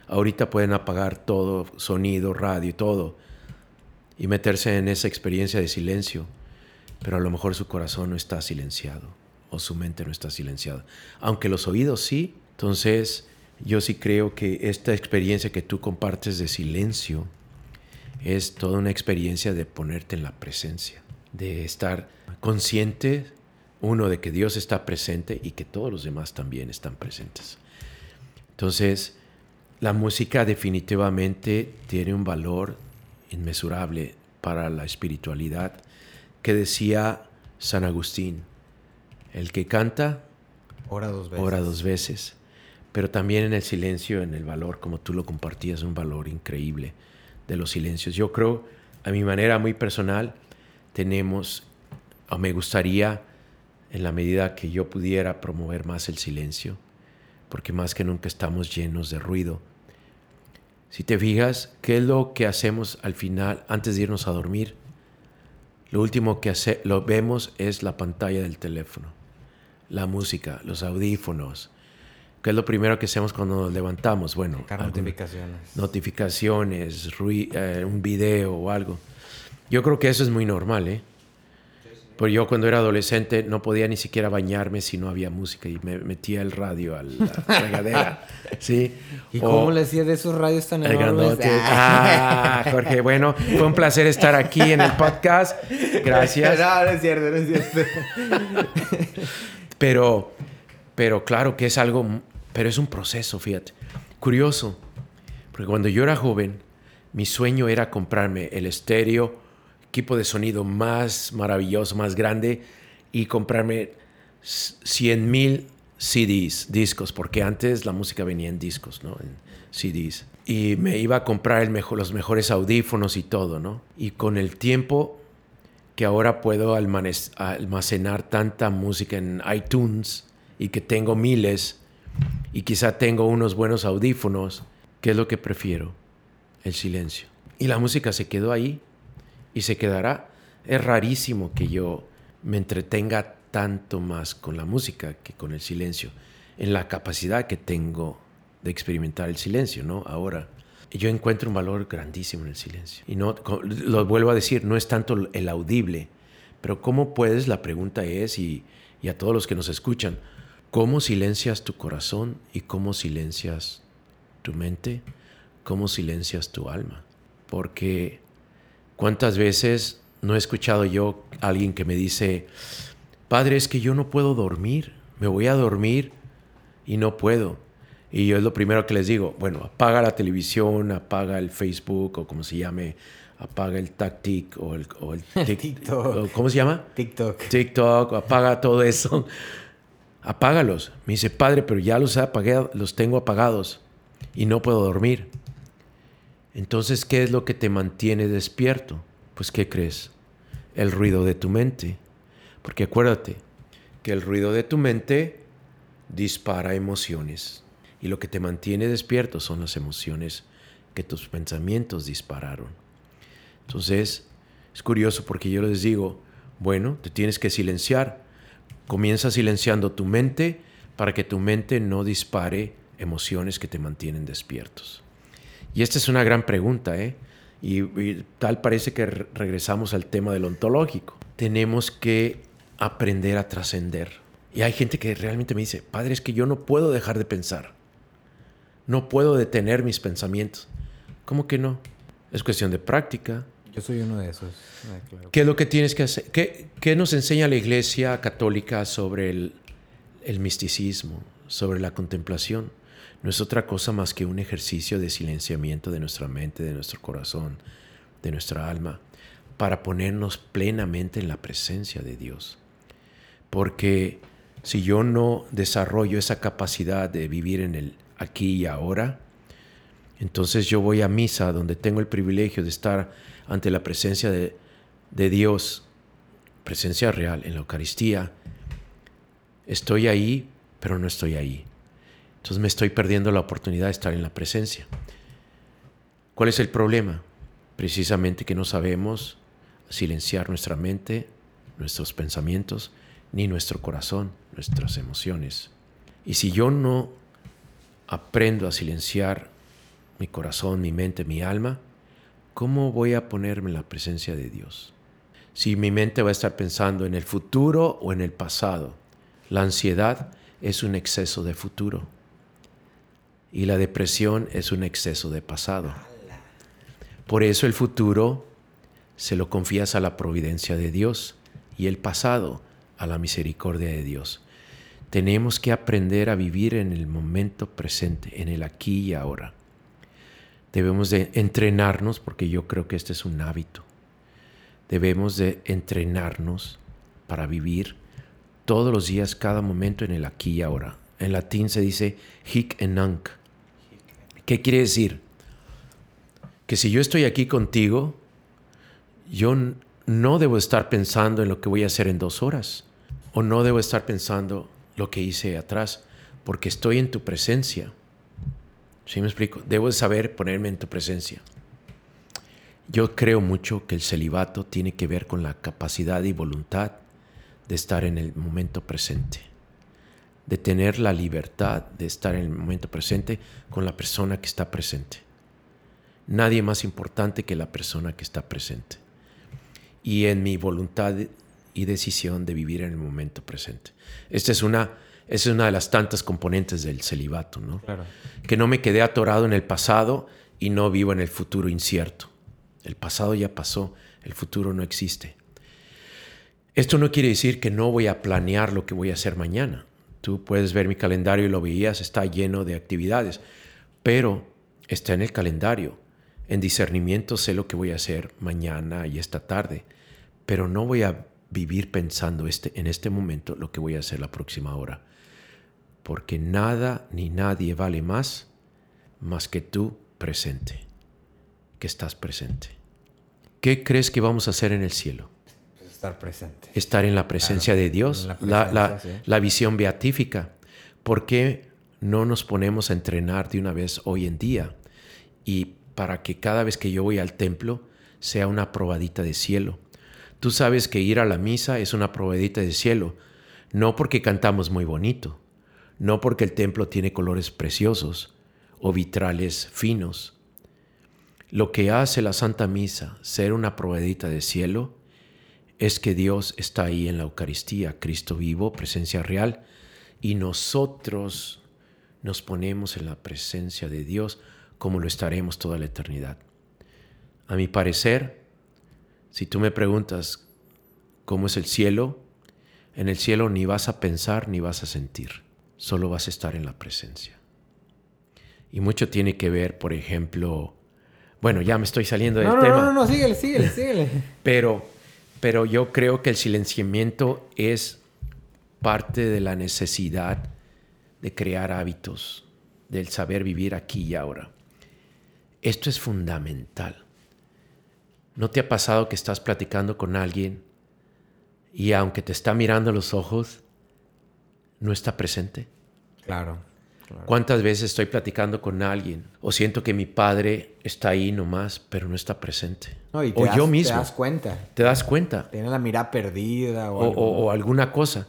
ahorita pueden apagar todo, sonido, radio todo, y meterse en esa experiencia de silencio, pero a lo mejor su corazón no está silenciado o su mente no está silenciada, aunque los oídos sí. Entonces, yo sí creo que esta experiencia que tú compartes de silencio es toda una experiencia de ponerte en la presencia, de estar consciente, uno, de que Dios está presente y que todos los demás también están presentes. Entonces, la música definitivamente tiene un valor inmesurable para la espiritualidad que decía San Agustín, el que canta, ora dos veces. Ora dos veces. Pero también en el silencio, en el valor, como tú lo compartías, un valor increíble de los silencios. Yo creo, a mi manera muy personal, tenemos, o me gustaría, en la medida que yo pudiera, promover más el silencio, porque más que nunca estamos llenos de ruido si te fijas, ¿qué es lo que hacemos al final, antes de irnos a dormir? Lo último que hace, lo vemos es la pantalla del teléfono, la música, los audífonos. ¿Qué es lo primero que hacemos cuando nos levantamos? Bueno, notificaciones. Notificaciones, eh, un video o algo. Yo creo que eso es muy normal, ¿eh? Pues yo cuando era adolescente no podía ni siquiera bañarme si no había música y me metía el radio a la regadera. ¿sí? ¿Y cómo le hacía de esos radios tan enormes? Ah, Jorge, bueno, fue un placer estar aquí en el podcast. Gracias. No, no es cierto, no es cierto. pero, pero claro que es algo, pero es un proceso, fíjate. Curioso, porque cuando yo era joven, mi sueño era comprarme el estéreo equipo de sonido más maravilloso, más grande y comprarme 100 mil CDs, discos, porque antes la música venía en discos, ¿no? En CDs. Y me iba a comprar los mejores audífonos y todo, ¿no? Y con el tiempo que ahora puedo almacenar tanta música en iTunes y que tengo miles y quizá tengo unos buenos audífonos, ¿qué es lo que prefiero? El silencio. Y la música se quedó ahí y se quedará. Es rarísimo que yo me entretenga tanto más con la música que con el silencio, en la capacidad que tengo de experimentar el silencio, ¿no? Ahora, yo encuentro un valor grandísimo en el silencio. Y no, lo vuelvo a decir, no es tanto el audible, pero ¿cómo puedes? La pregunta es, y, y a todos los que nos escuchan, ¿cómo silencias tu corazón y cómo silencias tu mente? ¿Cómo silencias tu alma? Porque ¿Cuántas veces no he escuchado yo a alguien que me dice, Padre, es que yo no puedo dormir, me voy a dormir y no puedo? Y yo es lo primero que les digo, bueno, apaga la televisión, apaga el Facebook o como se llame, apaga el tactic o el, o el TikTok. ¿Cómo se llama? TikTok. TikTok, apaga todo eso. Apágalos. Me dice, padre, pero ya los, apagué, los tengo apagados y no puedo dormir. Entonces, ¿qué es lo que te mantiene despierto? Pues, ¿qué crees? El ruido de tu mente. Porque acuérdate que el ruido de tu mente dispara emociones. Y lo que te mantiene despierto son las emociones que tus pensamientos dispararon. Entonces, es curioso porque yo les digo, bueno, te tienes que silenciar. Comienza silenciando tu mente para que tu mente no dispare emociones que te mantienen despiertos. Y esta es una gran pregunta, ¿eh? Y, tal parece que regresamos al tema del ontológico. Tenemos que aprender a trascender. Y hay gente que realmente me dice, padre, es que yo no puedo dejar de pensar. No puedo detener mis pensamientos. ¿Cómo que no? Es cuestión de práctica. Yo soy uno de esos. Ah, ¿Qué es lo que tienes que hacer? ¿Qué, qué nos enseña la Iglesia Católica sobre el, el misticismo, sobre la contemplación? no es otra cosa más que un ejercicio de silenciamiento de nuestra mente, de nuestro corazón, de nuestra alma, para ponernos plenamente en la presencia de Dios. Porque si yo no desarrollo esa capacidad de vivir en el aquí y ahora, entonces yo voy a misa donde tengo el privilegio de estar ante la presencia de, de Dios, presencia real en la Eucaristía. Estoy ahí, pero no estoy ahí. Entonces me estoy perdiendo la oportunidad de estar en la presencia. ¿Cuál es el problema? Precisamente que no sabemos silenciar nuestra mente, nuestros pensamientos, ni nuestro corazón, nuestras emociones. Y si yo no aprendo a silenciar mi corazón, mi mente, mi alma, ¿cómo voy a ponerme en la presencia de Dios? Si mi mente va a estar pensando en el futuro o en el pasado, la ansiedad es un exceso de futuro. Y la depresión es un exceso de pasado. Por eso el futuro se lo confías a la providencia de Dios y el pasado a la misericordia de Dios. Tenemos que aprender a vivir en el momento presente, en el aquí y ahora. Debemos de entrenarnos, porque yo creo que este es un hábito. Debemos de entrenarnos para vivir todos los días, cada momento en el aquí y ahora. En latín se dice hic en nunc, ¿Qué quiere decir? Que si yo estoy aquí contigo, yo no debo estar pensando en lo que voy a hacer en dos horas. O no debo estar pensando lo que hice atrás, porque estoy en tu presencia. ¿Sí me explico? Debo saber ponerme en tu presencia. Yo creo mucho que el celibato tiene que ver con la capacidad y voluntad de estar en el momento presente de tener la libertad de estar en el momento presente con la persona que está presente. Nadie más importante que la persona que está presente. Y en mi voluntad y decisión de vivir en el momento presente. Esta es una, esta es una de las tantas componentes del celibato, ¿no? Claro. Que no me quedé atorado en el pasado y no vivo en el futuro incierto. El pasado ya pasó, el futuro no existe. Esto no quiere decir que no voy a planear lo que voy a hacer mañana. Tú puedes ver mi calendario y lo veías, está lleno de actividades, pero está en el calendario. En discernimiento sé lo que voy a hacer mañana y esta tarde, pero no voy a vivir pensando este, en este momento lo que voy a hacer la próxima hora, porque nada ni nadie vale más más que tú presente, que estás presente. ¿Qué crees que vamos a hacer en el cielo? Pues estar presente. Estar en la presencia de Dios, la, la la- presencia, sí. la visión beatífica. ¿Por qué no nos ponemos a entrenar de una vez hoy en día? Y para que cada vez que yo voy al templo sea una probadita de cielo. Tú sabes que ir a la misa es una probadita de cielo, no porque cantamos muy bonito, no porque el templo tiene colores preciosos o vitrales finos. Lo que hace la Santa Misa ser una probadita de cielo es que Dios está ahí en la Eucaristía, Cristo vivo, presencia real, y nosotros nos ponemos en la presencia de Dios como lo estaremos toda la eternidad. A mi parecer, si tú me preguntas cómo es el cielo, en el cielo ni vas a pensar ni vas a sentir, solo vas a estar en la presencia. Y mucho tiene que ver, por ejemplo, bueno, ya me estoy saliendo del No, no, tema. no, no, no, síguele, síguele, síguele. Pero, pero yo creo que el silenciamiento es parte de la necesidad de crear hábitos, del saber vivir aquí y ahora. Esto es fundamental. ¿No te ha pasado que estás platicando con alguien y aunque te está mirando a los ojos, no está presente? Claro. claro. ¿Cuántas veces estoy platicando con alguien o siento que mi padre está ahí nomás, pero no está presente? No, y te o das- yo mismo. Te das cuenta. ¿Te das cuenta? Tiene la mirada perdida o, o, algo. o- o alguna cosa.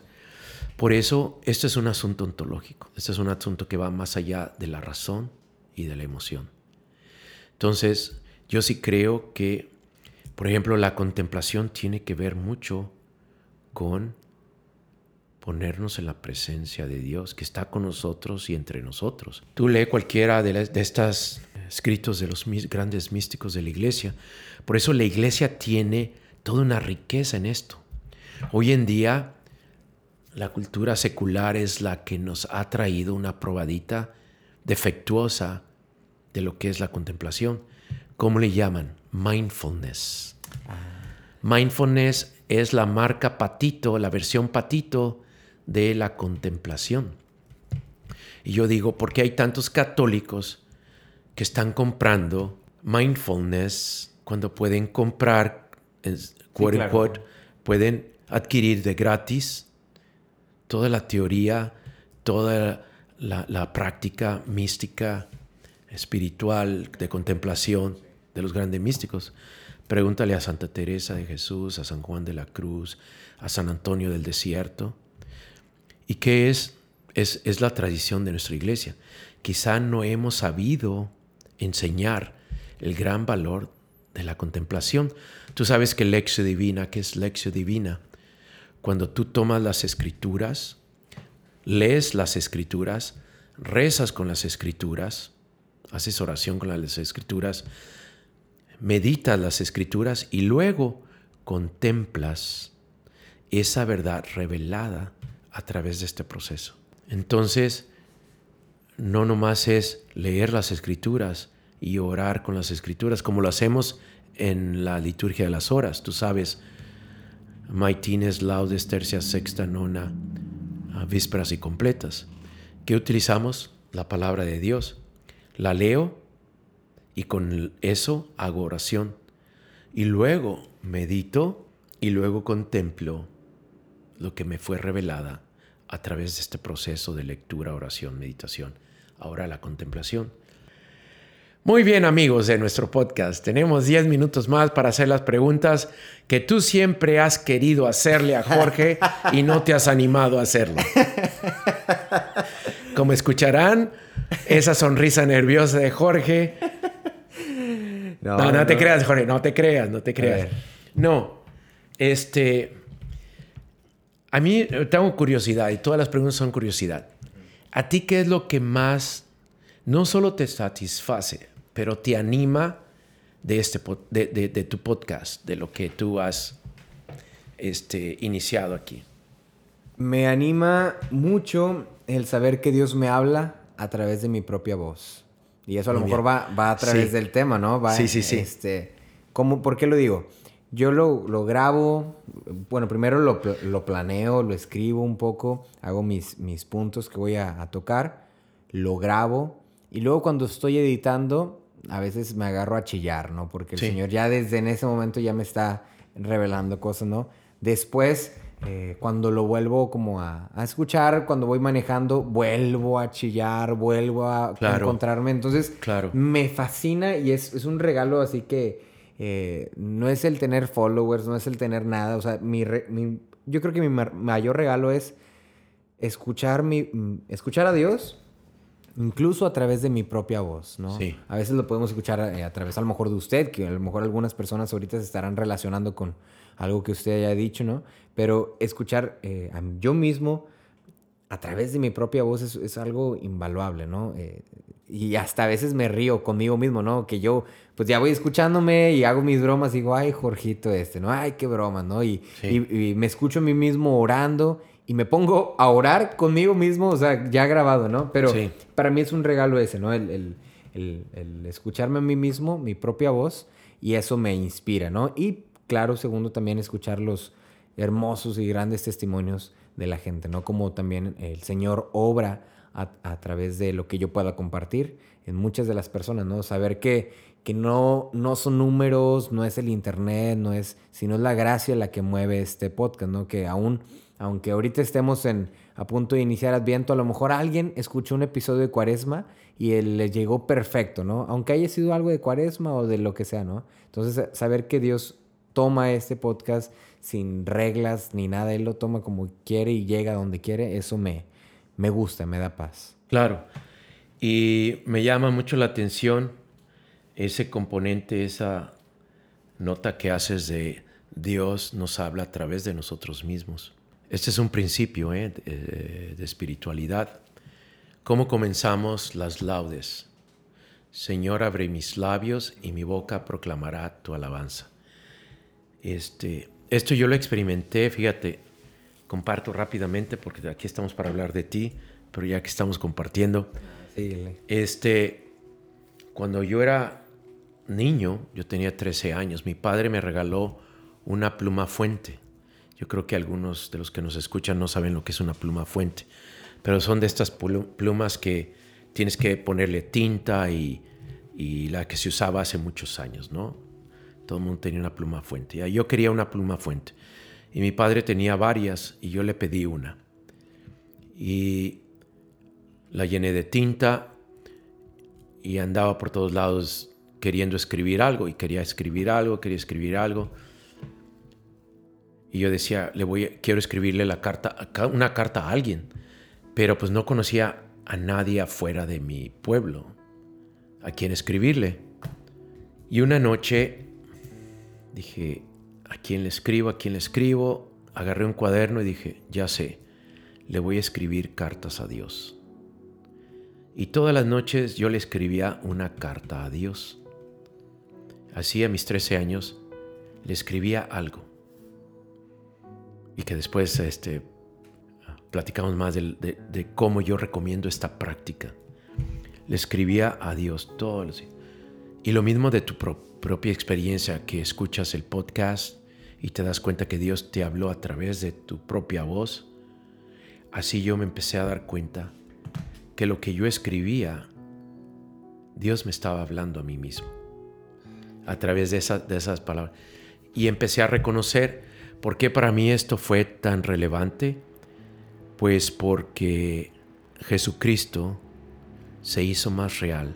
Por eso, esto es un asunto ontológico. Este es un asunto que va más allá de la razón y de la emoción. Entonces, yo sí creo que, por ejemplo, la contemplación tiene que ver mucho con ponernos en la presencia de Dios, que está con nosotros y entre nosotros. Tú lee cualquiera de, las- de estas escritos de los grandes místicos de la iglesia. Por eso la iglesia tiene toda una riqueza en esto. Hoy en día, la cultura secular es la que nos ha traído una probadita defectuosa de lo que es la contemplación. ¿Cómo le llaman? Mindfulness. Mindfulness es la marca patito, la versión patito de la contemplación. Y yo digo, ¿por qué hay tantos católicos que están comprando mindfulness cuando pueden comprar, quote claro. unquote, pueden adquirir de gratis toda la teoría, toda la, la práctica mística, espiritual, de contemplación de los grandes místicos? Pregúntale a Santa Teresa de Jesús, a San Juan de la Cruz, a San Antonio del Desierto. ¿Y qué es? Es, es la tradición de nuestra iglesia. Quizá no hemos sabido enseñar el gran valor de la contemplación. Tú sabes que lección divina, ¿qué es lección divina? Cuando tú tomas las escrituras, lees las escrituras, rezas con las escrituras, haces oración con las escrituras, meditas las escrituras y luego contemplas esa verdad revelada a través de este proceso. Entonces, no nomás es leer las escrituras y orar con las escrituras, como lo hacemos en la liturgia de las horas. Tú sabes, maitines, laudes, tercia, sexta, nona, vísperas y completas. ¿Qué utilizamos? La palabra de Dios. La leo y con eso hago oración. Y luego medito y luego contemplo lo que me fue revelada a través de este proceso de lectura, oración, meditación. Ahora la contemplación. Muy bien amigos de nuestro podcast, tenemos 10 minutos más para hacer las preguntas que tú siempre has querido hacerle a Jorge y no te has animado a hacerlo. Como escucharán, esa sonrisa nerviosa de Jorge no, no, te creas, Jorge, no te creas, no te creas. No, este, A mí eh, tengo curiosidad y todas las preguntas son curiosidad. ¿A ti qué es lo que más no solo te satisface, pero te anima de, este, de, de, tu podcast, de lo que tú has este, iniciado aquí? Me anima mucho el saber que Dios me habla a través de mi propia voz. Y eso a lo mejor va, va, a través del tema, ¿no? Va, sí, sí, sí. Este, ¿cómo, ¿Por qué lo digo? Yo lo, lo grabo, bueno, primero lo, lo, planeo, lo escribo un poco, hago mis, mis puntos que voy a, a tocar, lo grabo y luego cuando estoy editando, a veces me agarro a chillar, ¿no? Porque el Señor ya desde en ese momento ya me está revelando cosas, ¿no? Después, eh, cuando lo vuelvo como a, escuchar, cuando voy manejando, vuelvo a chillar, vuelvo a encontrarme. Entonces, claro. me fascina y es, es un regalo así que eh, no es el tener followers, no es el tener nada. O sea, mi, yo creo que mi mayor regalo es escuchar, mi, escuchar a Dios incluso a través de mi propia voz, ¿no? Sí. A veces lo podemos escuchar eh, a, través a lo mejor de usted, que a lo mejor algunas personas ahorita se estarán relacionando con algo que usted haya dicho, ¿no? Pero escuchar eh, a yo mismo a través de mi propia voz es, algo invaluable, ¿no? Eh, y hasta a veces me río conmigo mismo, ¿no? Que yo, pues ya voy escuchándome y hago mis bromas y digo, ay, Jorgito este, ¿no? Ay, qué broma, ¿no? Y, y me escucho a mí mismo orando y me pongo a orar conmigo mismo, o sea, ya grabado, ¿no? Pero para mí es un regalo ese, ¿no? El, escucharme a mí mismo, mi propia voz, y eso me inspira, ¿no? Y claro, segundo, también escuchar los hermosos y grandes testimonios de la gente, ¿no? Como también el Señor obra a, través de lo que yo pueda compartir en muchas de las personas, ¿no? Saber que, que no, no son números, no es el Internet, no es, sino es la gracia la que mueve este podcast, ¿no? Que aún aunque ahorita estemos en, a punto de iniciar Adviento, a lo mejor alguien escuchó un episodio de Cuaresma y él le llegó perfecto, ¿no? Aunque haya sido algo de Cuaresma o de lo que sea, ¿no? Entonces, saber que Dios toma este podcast sin reglas ni nada, Él lo toma como quiere y llega donde quiere, eso me, me gusta, me da paz. Claro. Y me llama mucho la atención ese componente, esa nota que haces de Dios nos habla a través de nosotros mismos. Este es un principio ¿eh? de, espiritualidad. ¿Cómo comenzamos las laudes? Señor, abre mis labios y mi boca proclamará tu alabanza. Este, esto yo lo experimenté, fíjate, comparto rápidamente porque aquí estamos para hablar de ti, pero ya que estamos compartiendo, este, cuando yo era niño, yo tenía 13 años, mi padre me regaló una pluma fuente. Yo creo que algunos de los que nos escuchan no saben lo que es una pluma fuente, pero son de estas plumas que tienes que ponerle tinta y, la que se usaba hace muchos años, ¿no? Todo el mundo tenía una pluma fuente. Yo quería una pluma fuente y mi padre tenía varias y yo le pedí una. Y la llené de tinta y andaba por todos lados queriendo escribir algo y quería escribir algo, quería escribir algo. Y yo decía, le voy, quiero escribirle la carta, una carta a alguien, pero pues no conocía a nadie afuera de mi pueblo a quien escribirle. Y una noche dije, ¿a quién le escribo? ¿A quién le escribo? Agarré un cuaderno y dije, ya sé, le voy a escribir cartas a Dios. Y todas las noches yo le escribía una carta a Dios. Así a mis 13 años le escribía algo y que después este, platicamos más de, cómo yo recomiendo esta práctica. Le escribía a Dios todos Y lo mismo de tu propia experiencia, que escuchas el podcast y te das cuenta que Dios te habló a través de tu propia voz. Así yo me empecé a dar cuenta que lo que yo escribía, Dios me estaba hablando a mí mismo, a través de, de esas palabras. Y empecé a reconocer ¿Por qué para mí esto fue tan relevante? Pues porque Jesucristo se hizo más real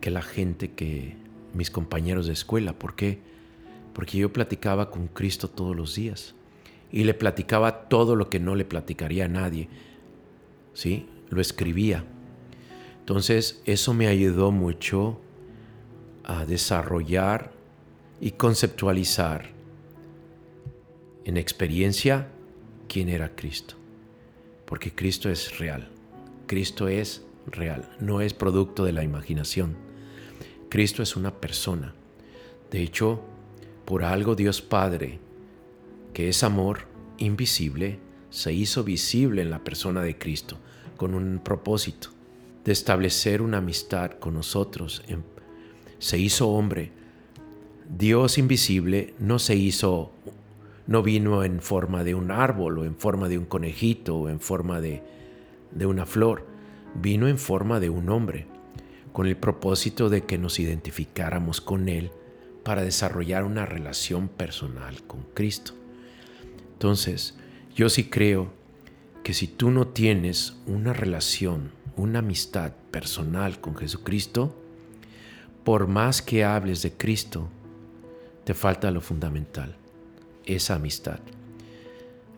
que la gente que mis compañeros de escuela. ¿Por qué? Porque yo platicaba con Cristo todos los días y le platicaba todo lo que no le platicaría a nadie. ¿Sí? Lo escribía. Entonces, eso me ayudó mucho a desarrollar y conceptualizar en experiencia quién era Cristo. Porque Cristo es real. Cristo es real, no es producto de la imaginación. Cristo es una persona. De hecho, por algo Dios Padre, que es amor invisible, se hizo visible en la persona de Cristo con un propósito de establecer una amistad con nosotros. Se hizo hombre. Dios invisible no se hizo, no vino en forma de un árbol o en forma de un conejito o en forma de, de una flor. Vino en forma de un hombre, con el propósito de que nos identificáramos con Él para desarrollar una relación personal con Cristo. Entonces, yo sí creo que si tú no tienes una relación, una amistad personal con Jesucristo, por más que hables de Cristo, te falta lo fundamental, esa amistad.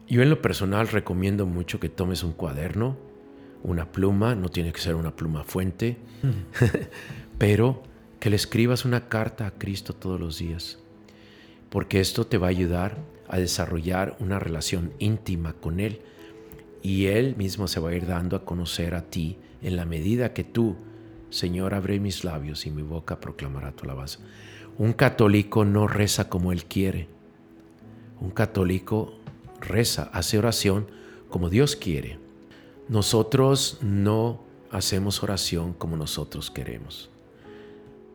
Yo en lo personal recomiendo mucho que tomes un cuaderno, una pluma, no tiene que ser una pluma fuente, pero que le escribas una carta a Cristo todos los días, porque esto te va a ayudar a desarrollar una relación íntima con Él y Él mismo se va a ir dando a conocer a ti en la medida que tú, Señor, abre mis labios y mi boca proclamará tu alabanza. Un católico no reza como Él quiere. Un católico reza, hace oración como Dios quiere. Nosotros no hacemos oración como nosotros queremos.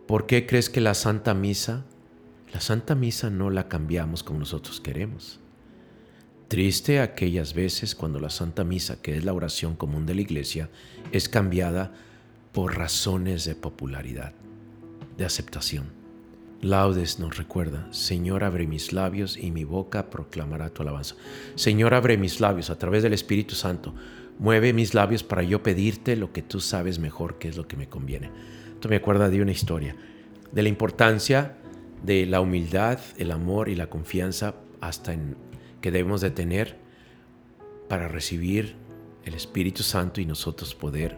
¿Por qué crees que la Santa Misa, la Santa Misa no la cambiamos como nosotros queremos? Triste aquellas veces cuando la Santa Misa, que es la oración común de la Iglesia, es cambiada por razones de popularidad, de aceptación. Laudes nos recuerda, Señor abre mis labios y mi boca proclamará tu alabanza. Señor abre mis labios a través del Espíritu Santo, mueve mis labios para yo pedirte lo que tú sabes mejor que es lo que me conviene. Esto me acuerda de una historia, de la importancia de la humildad, el amor y la confianza hasta en, que debemos de tener para recibir el Espíritu Santo y nosotros poder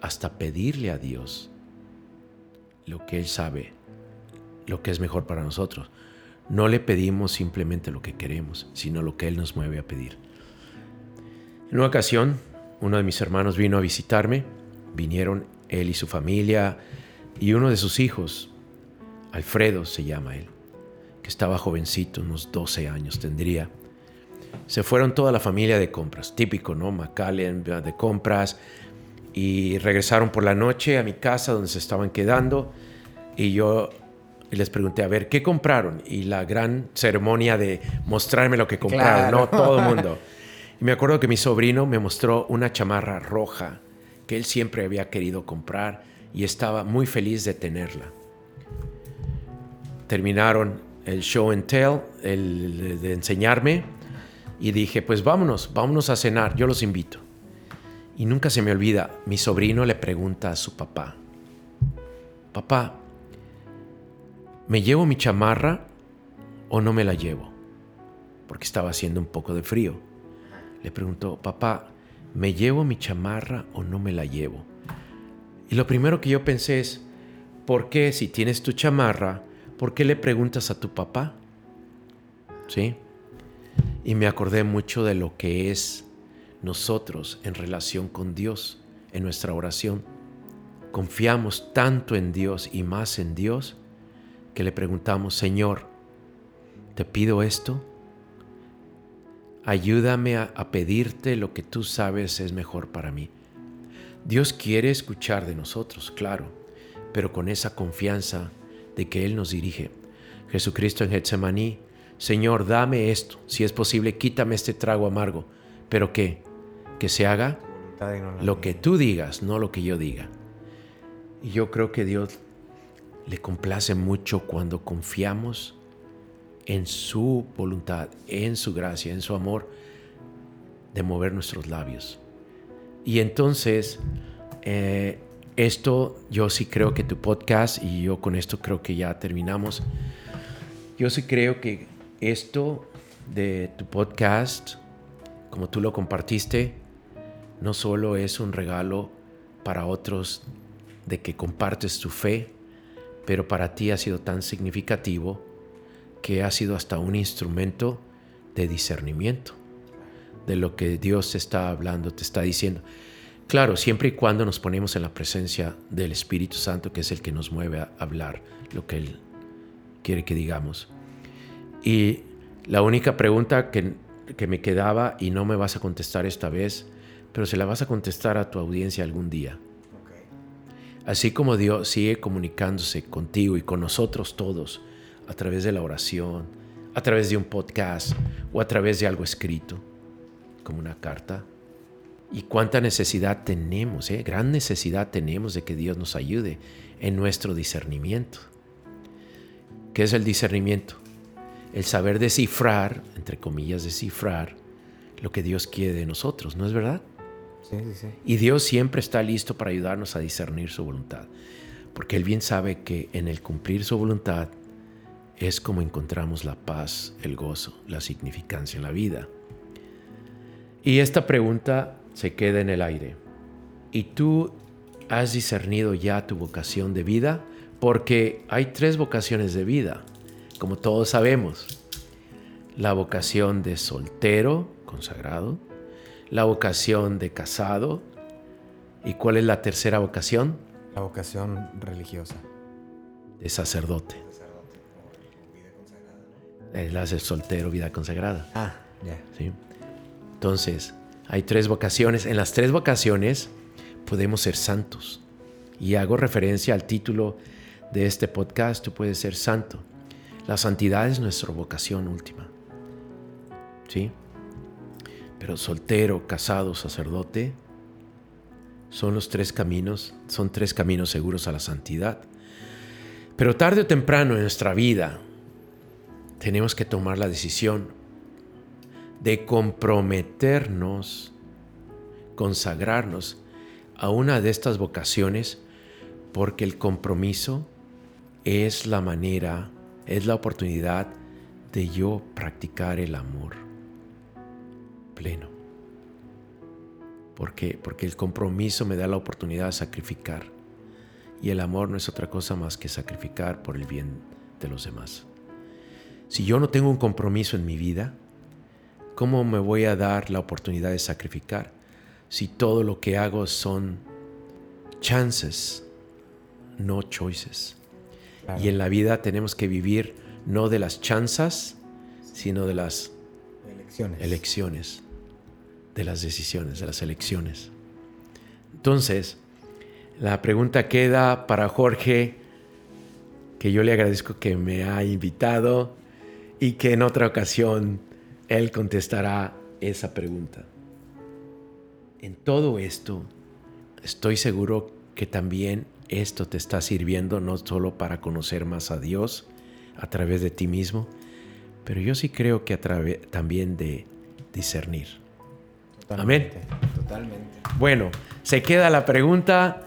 hasta pedirle a Dios lo que Él sabe, lo que es mejor para nosotros. No le pedimos simplemente lo que queremos, sino lo que Él nos mueve a pedir. En una ocasión, uno de mis hermanos vino a visitarme, vinieron él y su familia, y uno de sus hijos, Alfredo se llama él, que estaba jovencito, unos 12 años tendría. Se fueron toda la familia de compras, típico, ¿no? McAllen de compras, y regresaron por la noche a mi casa donde se estaban quedando, y yo les pregunté, a ver, ¿qué compraron? Y la gran ceremonia de mostrarme lo que compraron, ¿no? Todo el mundo. Y me acuerdo que mi sobrino me mostró una chamarra roja que él siempre había querido comprar y estaba muy feliz de tenerla. Terminaron el show and tell, el de enseñarme, y dije, pues vámonos, vámonos a cenar, yo los invito. Y nunca se me olvida, mi sobrino le pregunta a su papá, papá, ¿me llevo mi chamarra o no me la llevo? Porque estaba haciendo un poco de frío. Le preguntó, papá, ¿me llevo mi chamarra o no me la llevo? Y lo primero que yo pensé es, ¿por qué si tienes tu chamarra, por qué le preguntas a tu papá? ¿Sí? Y me acordé mucho de lo que es nosotros en relación con Dios, en nuestra oración. Confiamos tanto en Dios y más en Dios que le preguntamos, Señor, te pido esto, ayúdame a, a pedirte lo que tú sabes es mejor para mí. Dios quiere escuchar de nosotros, claro, pero con esa confianza de que Él nos dirige. Jesucristo en Getsemaní, Señor, dame esto, si es posible, quítame este trago amargo, pero que, que se haga lo que tú digas, no lo que yo diga. Y yo creo que Dios le complace mucho cuando confiamos en su voluntad, en su gracia, en su amor, de mover nuestros labios. Y entonces, eh, esto yo sí creo que tu podcast, y yo con esto creo que ya terminamos, yo sí creo que esto de tu podcast, como tú lo compartiste, no solo es un regalo para otros de que compartes tu fe, pero para ti ha sido tan significativo que ha sido hasta un instrumento de discernimiento de lo que Dios te está hablando, te está diciendo. Claro, siempre y cuando nos ponemos en la presencia del Espíritu Santo, que es el que nos mueve a hablar lo que Él quiere que digamos. Y la única pregunta que, que me quedaba, y no me vas a contestar esta vez, pero se la vas a contestar a tu audiencia algún día. Así como Dios sigue comunicándose contigo y con nosotros todos a través de la oración, a través de un podcast o a través de algo escrito, como una carta. Y cuánta necesidad tenemos, ¿eh? gran necesidad tenemos de que Dios nos ayude en nuestro discernimiento. ¿Qué es el discernimiento? El saber descifrar, entre comillas, descifrar lo que Dios quiere de nosotros, ¿no es verdad? Y Dios siempre está listo para ayudarnos a discernir su voluntad, porque Él bien sabe que en el cumplir su voluntad es como encontramos la paz, el gozo, la significancia en la vida. Y esta pregunta se queda en el aire. ¿Y tú has discernido ya tu vocación de vida? Porque hay tres vocaciones de vida, como todos sabemos. La vocación de soltero, consagrado, la vocación de casado. ¿Y cuál es la tercera vocación? La vocación religiosa. De sacerdote. Es la de soltero, vida consagrada. Ah, ya. ¿Sí? Entonces, hay tres vocaciones. En las tres vocaciones podemos ser santos. Y hago referencia al título de este podcast, tú puedes ser santo. La santidad es nuestra vocación última. ¿Sí? Pero soltero, casado, sacerdote, son los tres caminos, son tres caminos seguros a la santidad. Pero tarde o temprano en nuestra vida tenemos que tomar la decisión de comprometernos, consagrarnos a una de estas vocaciones, porque el compromiso es la manera, es la oportunidad de yo practicar el amor pleno. ¿Por qué? Porque el compromiso me da la oportunidad de sacrificar. Y el amor no es otra cosa más que sacrificar por el bien de los demás. Si yo no tengo un compromiso en mi vida, ¿cómo me voy a dar la oportunidad de sacrificar si todo lo que hago son chances, no choices? Y en la vida tenemos que vivir no de las chances, sino de las elecciones. elecciones de las decisiones, de las elecciones. Entonces, la pregunta queda para Jorge, que yo le agradezco que me ha invitado y que en otra ocasión él contestará esa pregunta. En todo esto, estoy seguro que también esto te está sirviendo no solo para conocer más a Dios a través de ti mismo, pero yo sí creo que a través también de discernir. Amén. Totalmente. Bueno, se queda la pregunta.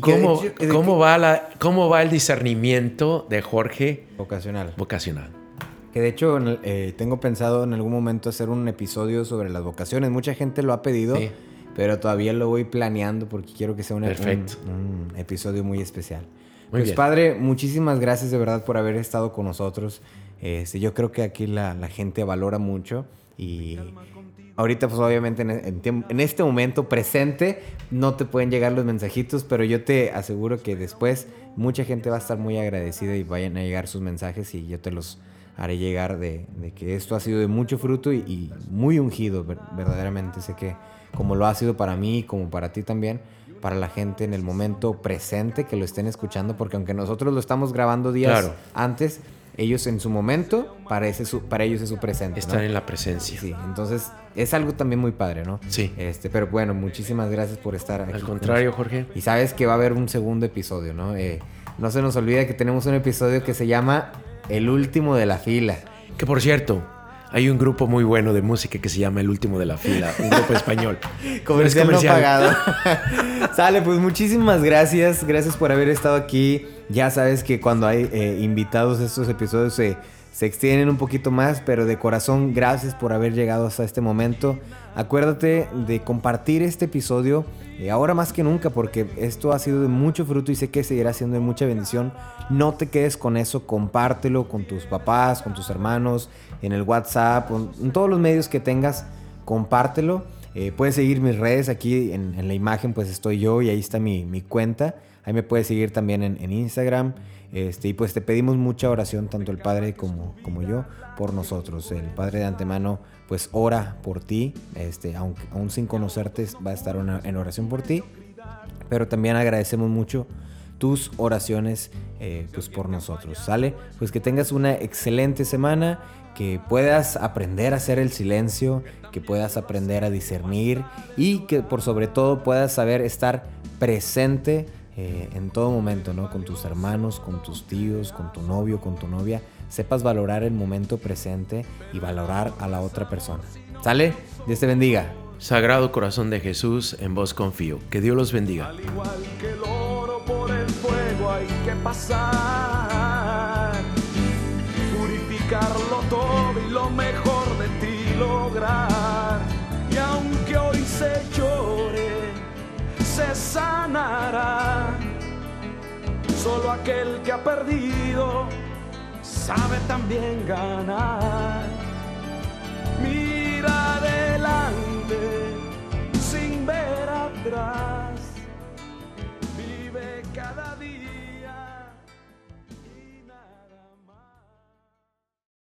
¿Cómo, cómo, va la, ¿Cómo va el discernimiento de Jorge? Vocacional. Vocacional. Que de hecho eh, tengo pensado en algún momento hacer un episodio sobre las vocaciones. Mucha gente lo ha pedido, pero todavía lo voy planeando porque quiero que sea un, un, episodio muy especial. pues padre, muchísimas gracias de verdad por haber estado con nosotros. Este, yo creo que aquí la, la gente valora mucho y ahorita pues obviamente en, este momento presente no te pueden llegar los mensajitos, pero yo te aseguro que después mucha gente va a estar muy agradecida y vayan a llegar sus mensajes y yo te los haré llegar de, que esto ha sido de mucho fruto y, muy ungido, verdaderamente. Sé que como lo ha sido para mí y como para ti también, para la gente en el momento presente que lo estén escuchando, porque aunque nosotros lo estamos grabando días antes, ellos en su momento, para, su, para ellos es su presente. Están en la presencia. Sí, entonces es algo también muy padre, ¿no? Sí. Este, pero bueno, muchísimas gracias por estar aquí. Al contrario, Jorge. Y sabes que va a haber un segundo episodio, ¿no? Eh, no se nos olvida que tenemos un episodio que se llama El último de la fila. Que por cierto, hay un grupo muy bueno de música que se llama El Último de la Fila, un grupo español. comercial, comercial no pagado. Sale, pues muchísimas gracias. Gracias por haber estado aquí Ya sabes que cuando hay eh, invitados estos episodios se, se extienden un poquito más, pero de corazón gracias por haber llegado hasta este momento. Acuérdate de compartir este episodio eh, ahora más que nunca porque esto ha sido de mucho fruto y sé que seguirá siendo de mucha bendición. No te quedes con eso, compártelo con tus papás, con tus hermanos, en el WhatsApp, en todos los medios que tengas, compártelo. Eh, puedes seguir mis redes aquí en, la imagen, pues estoy yo y ahí está mi cuenta. Ahí me puedes seguir también en, Instagram. Este, y pues te pedimos mucha oración, tanto el Padre como, como yo, por nosotros. El Padre de antemano, pues ora por ti, este, aunque, aún sin conocerte, va a estar en oración por ti. Pero también agradecemos mucho tus oraciones eh, pues por nosotros, ¿sale? Pues que tengas una excelente semana, que puedas aprender a hacer el silencio, que puedas aprender a discernir y que por sobre todo puedas saber estar presente eh, en todo momento, ¿no? Con tus hermanos, con tus tíos, con tu novio, con tu novia. Sepas valorar el momento presente y valorar a la otra persona. ¿Sale? Dios te bendiga. Sagrado corazón de Jesús, en vos confío. Que Dios los bendiga. Al igual que el oro por el fuego hay que pasar. Purificarlo todo y lo mejor de ti lograr. Sanará. Solo aquel que ha perdido sabe también ganar. Mira adelante sin ver atrás.